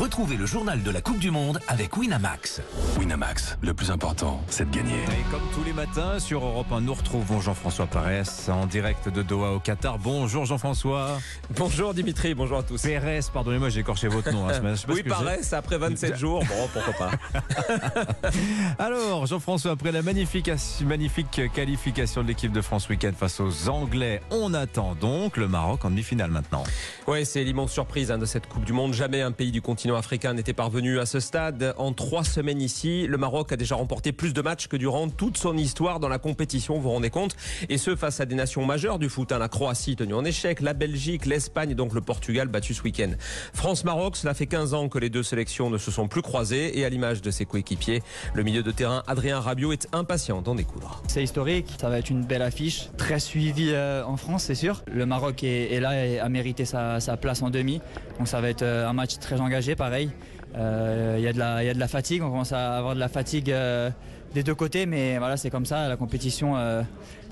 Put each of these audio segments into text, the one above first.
Retrouvez le journal de la Coupe du Monde avec Winamax. Winamax, le plus important, c'est de gagner. Et comme tous les matins sur Europe 1, nous retrouvons Jean-François Parès en direct de Doha au Qatar. Bonjour Jean-François. Bonjour Dimitri, bonjour à tous. Pérez, pardonnez-moi, j'ai écorché votre nom. Hein, oui, Parès, après 27 jours, bon, pourquoi pas. Alors, Jean-François, après la magnifique, magnifique qualification de l'équipe de France week-end face aux Anglais, on attend donc le Maroc en demi-finale maintenant. Oui, c'est l'immense surprise hein, de cette Coupe du Monde. Jamais un pays du continent africain n'était parvenu à ce stade. En trois semaines ici, le Maroc a déjà remporté plus de matchs que durant toute son histoire dans la compétition, vous vous rendez compte Et ce, face à des nations majeures du foot. Hein. la Croatie tenue en échec, la Belgique, l'Espagne et donc le Portugal battu ce week-end. France-Maroc, cela fait 15 ans que les deux sélections ne se sont plus croisées et à l'image de ses coéquipiers, le milieu de terrain Adrien Rabiot est impatient d'en découdre. C'est historique, ça va être une belle affiche, très suivie euh, en France, c'est sûr. Le Maroc est, là et a mérité sa, sa place en demi. Donc ça va être euh, un match très engagé, pareil. Euh, il y, a de la fatigue, on commence à avoir de la fatigue euh, des deux côtés, mais voilà, c'est comme ça. La compétition, euh,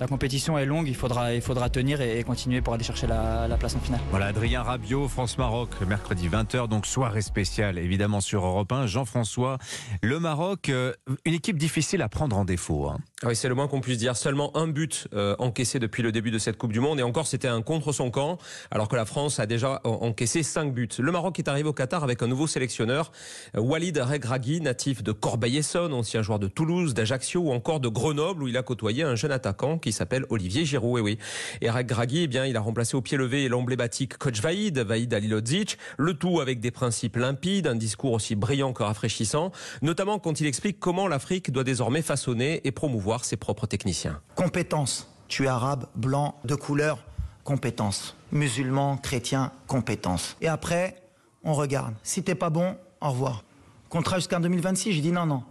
la compétition est longue. Il faudra, il faudra tenir et, continuer pour aller chercher la, place en finale. Voilà, Adrien Rabiot, France-Maroc, mercredi 20h, donc soirée spéciale, évidemment sur Europe 1. Jean-François, le Maroc, euh, une équipe difficile à prendre en défaut. Hein. Ah oui, c'est le moins qu'on puisse dire. Seulement un but euh, encaissé depuis le début de cette Coupe du Monde, et encore, c'était un contre son camp, alors que la France a déjà encaissé cinq buts. Le Maroc est arrivé au Qatar avec un nouveau sélectionneur, Walid Regragui, natif de Corbeil-Essonne, ancien joueur de Toulouse d'Ajaccio ou encore de Grenoble où il a côtoyé un jeune attaquant qui s'appelle Olivier Giroud. Et oui, Eric Gragui, eh bien, il a remplacé au pied levé l'emblématique coach Vaïd, Vaïd Alilodzic, le tout avec des principes limpides, un discours aussi brillant que rafraîchissant, notamment quand il explique comment l'Afrique doit désormais façonner et promouvoir ses propres techniciens. Compétence. Tu es arabe, blanc, de couleur, compétence. Musulman, chrétien, compétence. Et après, on regarde. Si t'es pas bon, au revoir. Contrat jusqu'en 2026, j'ai dit non, non.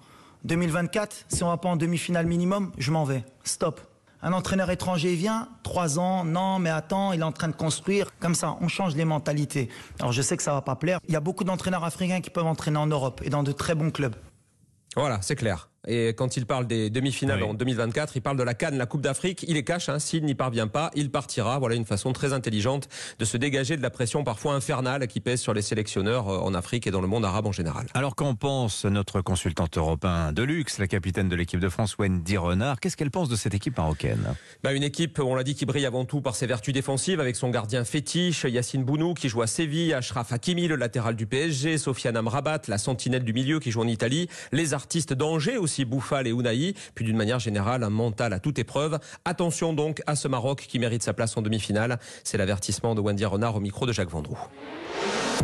2024, si on va pas en demi-finale minimum, je m'en vais. Stop. Un entraîneur étranger vient, trois ans, non, mais attends, il est en train de construire. Comme ça, on change les mentalités. Alors je sais que ça va pas plaire. Il y a beaucoup d'entraîneurs africains qui peuvent entraîner en Europe et dans de très bons clubs. Voilà, c'est clair. Et quand il parle des demi-finales en 2024, il parle de la Cannes, la Coupe d'Afrique. Il est cache, hein, s'il n'y parvient pas, il partira. Voilà une façon très intelligente de se dégager de la pression parfois infernale qui pèse sur les sélectionneurs euh, en Afrique et dans le monde arabe en général. Alors qu'en pense notre consultante européen de luxe, la capitaine de l'équipe de France, Wendy Renard? Qu'est-ce qu'elle pense de cette équipe marocaine? Bah, Une équipe, on l'a dit, qui brille avant tout par ses vertus défensives avec son gardien fétiche, Yacine Bounou qui joue à Séville, Ashraf Hakimi, le latéral du PSG, Sofiane Amrabat, la sentinelle du milieu qui joue en Italie, les artistes d'Angers aussi, Bouffal et Unai puis d'une manière générale un mental à toute épreuve. Attention donc à ce Maroc qui mérite sa place en demi-finale. C'est l'avertissement de Wendy Renard au micro de Jacques Vendroux.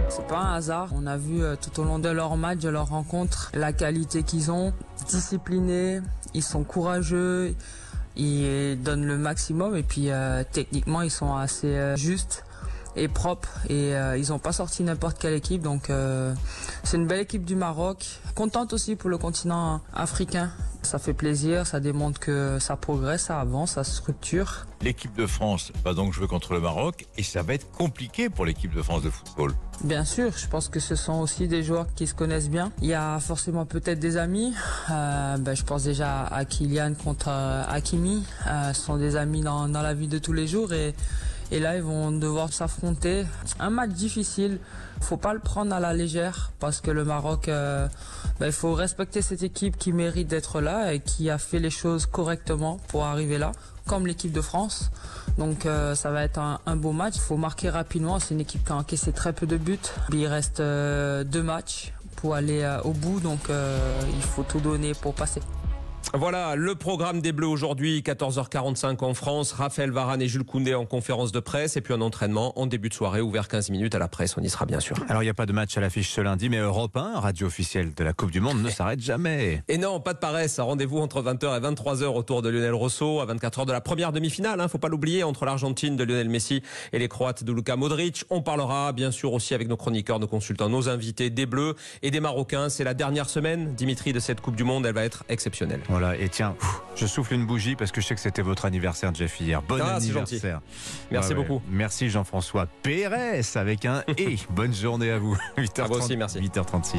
C'est pas un hasard. On a vu euh, tout au long de leur match, de leur rencontre, la qualité qu'ils ont. Disciplinés, ils sont courageux, ils donnent le maximum et puis euh, techniquement ils sont assez euh, justes et propres et ils n'ont pas sorti n'importe quelle équipe donc c'est une belle équipe du Maroc contente aussi pour le continent africain ça fait plaisir, ça démontre que ça progresse, ça avance, ça structure. L'équipe de France va donc jouer contre le Maroc et ça va être compliqué pour l'équipe de France de football. Bien sûr, je pense que ce sont aussi des joueurs qui se connaissent bien. Il y a forcément peut-être des amis. Euh, ben, je pense déjà à Kylian contre euh, Hakimi. Euh, ce sont des amis dans, dans la vie de tous les jours et et là, ils vont devoir s'affronter. Un match difficile. Faut pas le prendre à la légère parce que le Maroc, euh, ben, il faut respecter cette équipe qui mérite d'être là et qui a fait les choses correctement pour arriver là, comme l'équipe de France. Donc euh, ça va être un, beau match. Il faut marquer rapidement. C'est une équipe qui a encaissé très peu de buts. Il reste euh, deux matchs pour aller au bout. Donc il faut tout donner pour passer. Voilà le programme des Bleus aujourd'hui, 14h45 en France. Raphaël Varane et Jules Koundé en conférence de presse et puis un entraînement en début de soirée ouvert 15 minutes à la presse. On y sera bien sûr. Alors il n'y a pas de match à l'affiche ce lundi, mais Europe 1, radio officielle de la Coupe du Monde, ne s'arrête jamais. Et non, pas de paresse. Rendez-vous entre 20h et 23h autour de Lionel Rosso à 24h de la première demi-finale. Hein, faut pas l'oublier entre l'Argentine de Lionel Messi et les Croates de Luka Modric. On parlera bien sûr aussi avec nos chroniqueurs, nos consultants, nos invités des Bleus et des Marocains. C'est la dernière semaine, Dimitri, de cette Coupe du Monde. Elle va être exceptionnelle. Voilà. Et tiens, je souffle une bougie parce que je sais que c'était votre anniversaire, Jeff, hier. Bon ah, anniversaire. Merci beaucoup. Merci Jean-François Pérez avec un et. Bonne journée à vous. 8h30, merci. 8h36.